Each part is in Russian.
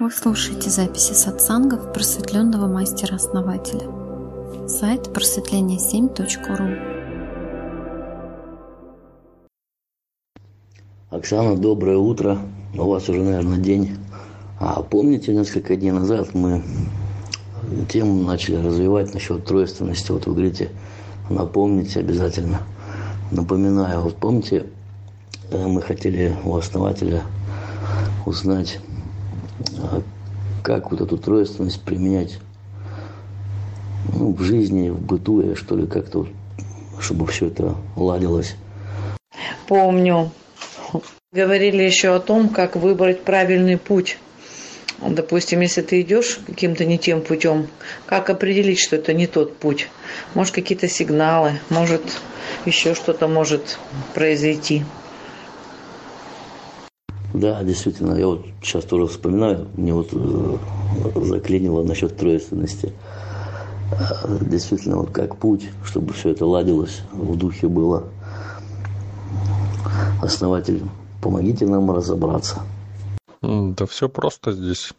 Вы слушаете записи сатсангов просветленного мастера-основателя. Сайт просветление7.ру Оксана, доброе утро. У вас уже, наверное, день. А помните, несколько дней назад мы тему начали развивать насчет тройственности. Вот вы говорите, напомните обязательно. Напоминаю, вот помните, э, мы хотели у основателя узнать, как вот эту тройственность применять ну, в жизни, в быту, или что ли, как-то, чтобы все это ладилось. Помню. Говорили еще о том, как выбрать правильный путь. Допустим, если ты идешь каким-то не тем путем, как определить, что это не тот путь? Может, какие-то сигналы, может, еще что-то может произойти. Да, действительно, я вот сейчас тоже вспоминаю, мне вот э, заклинило насчет тройственности. Э, действительно, вот как путь, чтобы все это ладилось, в духе было. Основатель, помогите нам разобраться. Да все просто здесь.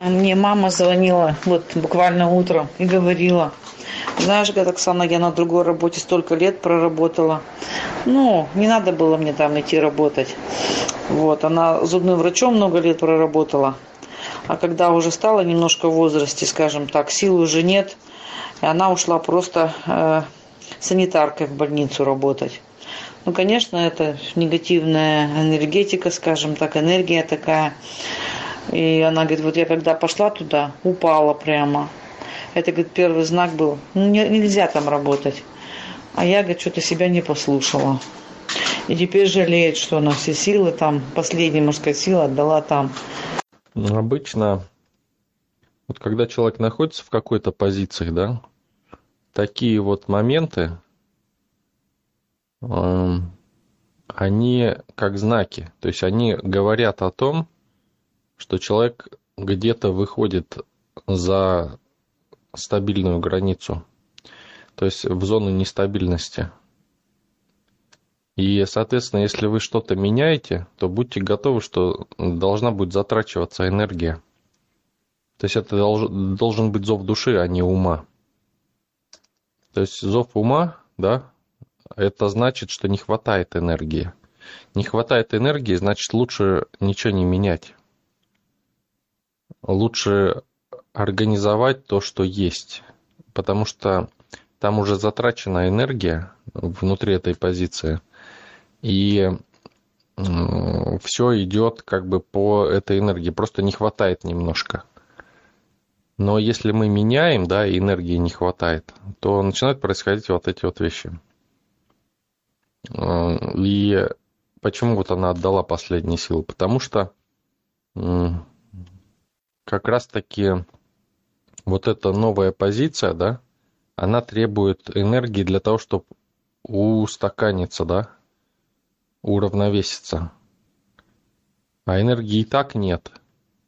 Мне мама звонила вот буквально утром и говорила, знаешь, говорит, Оксана, я на другой работе столько лет проработала. Ну, не надо было мне там идти работать. Вот, она зубным врачом много лет проработала. А когда уже стала немножко в возрасте, скажем так, сил уже нет, и она ушла просто э, санитаркой в больницу работать. Ну, конечно, это негативная энергетика, скажем так, энергия такая. И она говорит, вот я когда пошла туда, упала прямо. Это, говорит, первый знак был, ну, не, нельзя там работать. А я, говорит, что-то себя не послушала. И теперь жалеет, что она все силы там, последняя мужская сила отдала там. Обычно, вот когда человек находится в какой-то позиции, да, такие вот моменты, э, они как знаки. То есть они говорят о том, что человек где-то выходит за стабильную границу, то есть в зону нестабильности. И, соответственно, если вы что-то меняете, то будьте готовы, что должна будет затрачиваться энергия. То есть это должен быть зов души, а не ума. То есть зов ума, да, это значит, что не хватает энергии. Не хватает энергии, значит лучше ничего не менять. Лучше организовать то, что есть. Потому что там уже затрачена энергия внутри этой позиции – и все идет как бы по этой энергии, просто не хватает немножко. Но если мы меняем, да, и энергии не хватает, то начинают происходить вот эти вот вещи. И почему вот она отдала последние силы? Потому что как раз-таки вот эта новая позиция, да, она требует энергии для того, чтобы устаканиться, да, уравновеситься. А энергии и так нет.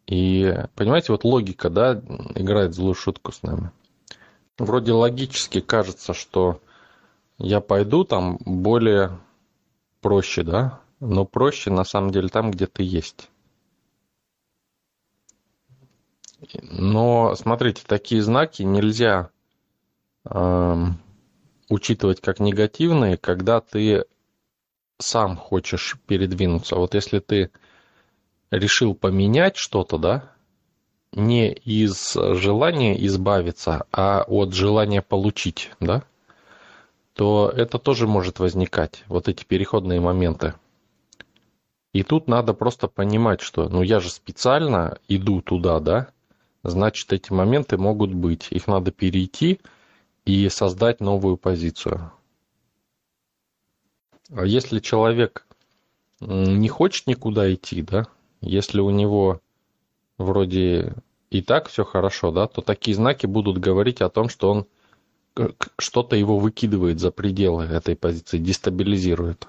И, понимаете, вот логика, да, играет злую шутку с нами. Вроде логически кажется, что я пойду там более проще, да, но проще на самом деле там, где ты есть. Но смотрите, такие знаки нельзя э, учитывать как негативные, когда ты сам хочешь передвинуться. Вот если ты решил поменять что-то, да, не из желания избавиться, а от желания получить, да, то это тоже может возникать, вот эти переходные моменты. И тут надо просто понимать, что, ну, я же специально иду туда, да, значит, эти моменты могут быть. Их надо перейти и создать новую позицию. А если человек не хочет никуда идти, да, если у него вроде и так все хорошо, да, то такие знаки будут говорить о том, что он что-то его выкидывает за пределы этой позиции, дестабилизирует.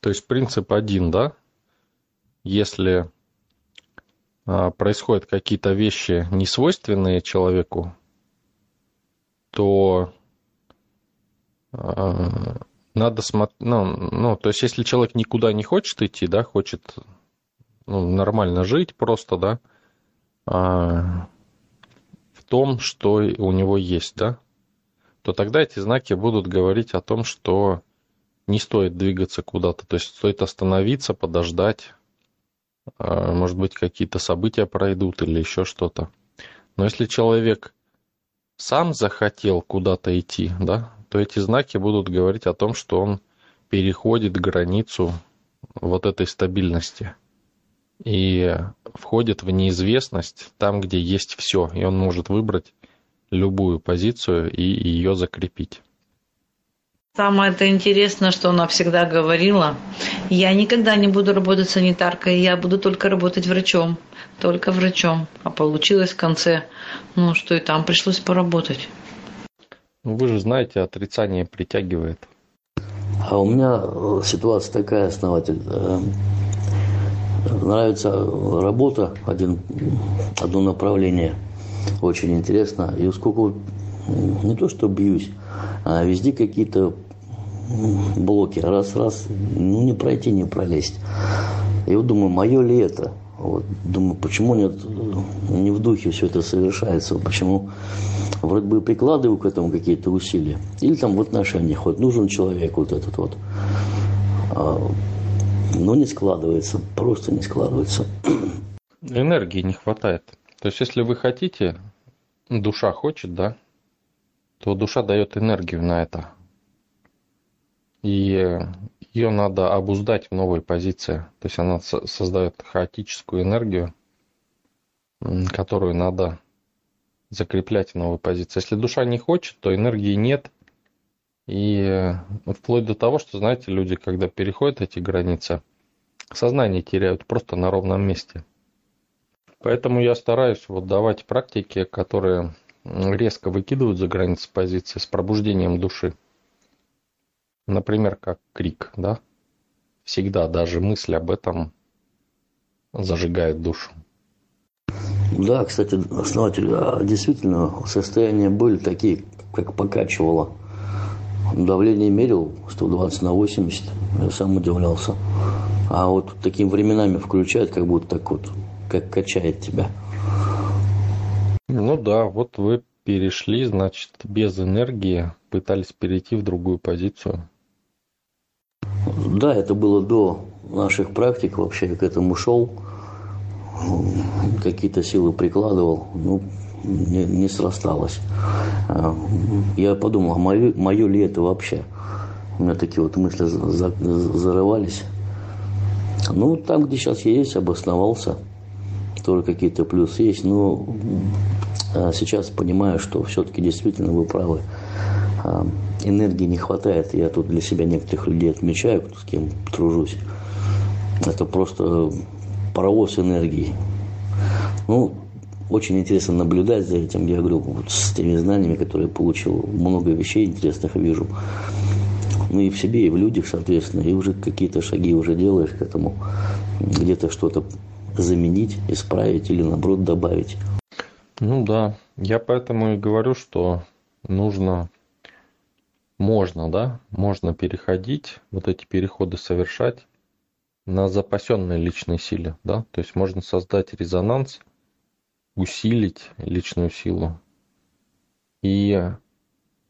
То есть принцип один, да, если а, происходят какие-то вещи, не свойственные человеку, то а, надо смотреть, ну, ну, то есть если человек никуда не хочет идти, да, хочет ну, нормально жить просто, да, а, в том, что у него есть, да, то тогда эти знаки будут говорить о том, что не стоит двигаться куда-то, то есть стоит остановиться, подождать, а, может быть, какие-то события пройдут или еще что-то. Но если человек сам захотел куда-то идти, да, то эти знаки будут говорить о том, что он переходит границу вот этой стабильности и входит в неизвестность там, где есть все, и он может выбрать любую позицию и ее закрепить. Самое это интересное, что она всегда говорила, я никогда не буду работать санитаркой, я буду только работать врачом, только врачом. А получилось в конце, ну что и там пришлось поработать. Ну, вы же знаете, отрицание притягивает. А у меня э, ситуация такая, основатель. Э, нравится работа, один, одно направление. Очень интересно. И сколько не то что бьюсь, а везде какие-то блоки. Раз-раз, ну не пройти, не пролезть. И вот думаю, мое ли это? Вот, думаю, почему нет, не в духе все это совершается, почему вроде бы прикладываю к этому какие-то усилия. Или там в отношениях, вот нужен человек вот этот вот. А, но не складывается, просто не складывается. Энергии не хватает. То есть, если вы хотите, душа хочет, да, то душа дает энергию на это. И ее надо обуздать в новой позиции. То есть она создает хаотическую энергию, которую надо закреплять в новой позиции. Если душа не хочет, то энергии нет. И вплоть до того, что, знаете, люди, когда переходят эти границы, сознание теряют просто на ровном месте. Поэтому я стараюсь вот давать практики, которые резко выкидывают за границы позиции с пробуждением души. Например, как крик, да? Всегда даже мысль об этом зажигает душу. Да, кстати, основатель, а действительно, состояния были такие, как покачивало. Давление мерил 120 на 80, я сам удивлялся. А вот такими временами включает, как будто так вот, как качает тебя. Ну да, вот вы перешли, значит, без энергии, пытались перейти в другую позицию. Да, это было до наших практик, вообще к этому шел, какие-то силы прикладывал, ну, не, не срасталось. А, я подумал, а мое, мое ли это вообще? У меня такие вот мысли за, зарывались. Ну, там, где сейчас я есть, обосновался. Тоже какие-то плюсы есть. Но а сейчас понимаю, что все-таки действительно вы правы. А, энергии не хватает. Я тут для себя некоторых людей отмечаю, с кем тружусь. Это просто паровоз энергии. Ну, очень интересно наблюдать за этим. Я говорю, вот с теми знаниями, которые получил, много вещей интересных вижу. Ну и в себе, и в людях, соответственно. И уже какие-то шаги уже делаешь к этому. Где-то что-то заменить, исправить или наоборот добавить. Ну да, я поэтому и говорю, что нужно можно, да, можно переходить, вот эти переходы совершать на запасенной личной силе, да, то есть можно создать резонанс, усилить личную силу и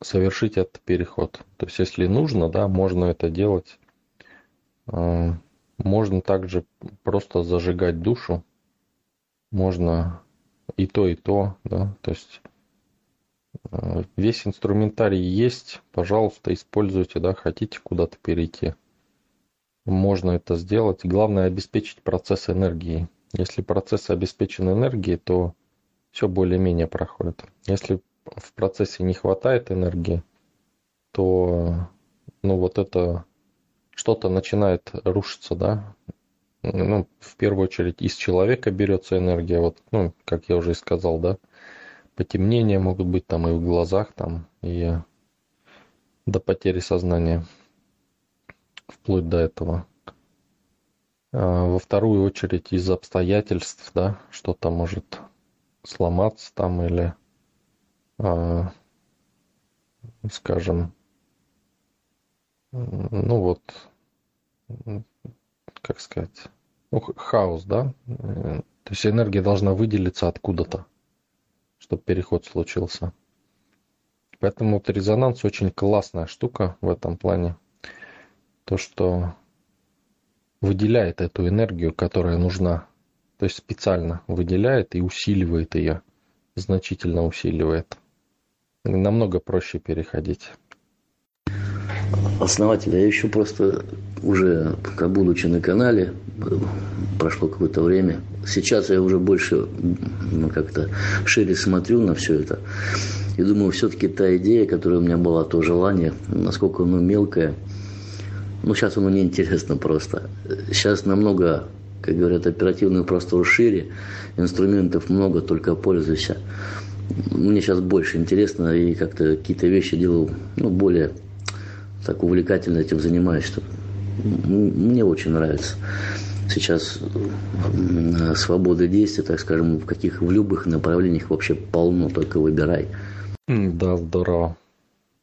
совершить этот переход. То есть если нужно, да, можно это делать. А, можно также просто зажигать душу, можно и то, и то, да, то есть весь инструментарий есть, пожалуйста, используйте, да, хотите куда-то перейти. Можно это сделать. Главное обеспечить процесс энергии. Если процесс обеспечен энергией, то все более-менее проходит. Если в процессе не хватает энергии, то ну вот это что-то начинает рушиться, да. Ну, в первую очередь из человека берется энергия, вот, ну, как я уже и сказал, да, потемнения могут быть там и в глазах, там, и до потери сознания, вплоть до этого. А во вторую очередь из обстоятельств, да, что-то может сломаться там или, а, скажем, ну вот, как сказать, ну, хаос, да? Э, то есть энергия должна выделиться откуда-то, чтобы переход случился. Поэтому вот резонанс очень классная штука в этом плане. То, что выделяет эту энергию, которая нужна. То есть специально выделяет и усиливает ее, значительно усиливает. Намного проще переходить. Основатель, я еще просто уже, как будучи на канале, прошло какое-то время. Сейчас я уже больше ну, как-то шире смотрю на все это. И думаю, все-таки та идея, которая у меня была, то желание, насколько оно мелкое, ну, сейчас оно неинтересно просто. Сейчас намного, как говорят, оперативный простор шире, инструментов много, только пользуйся. Мне сейчас больше интересно и как-то какие-то вещи делаю, ну, более так увлекательно этим занимаюсь, что мне очень нравится. Сейчас свободы действия, так скажем, в каких в любых направлениях вообще полно, только выбирай. Да, здорово.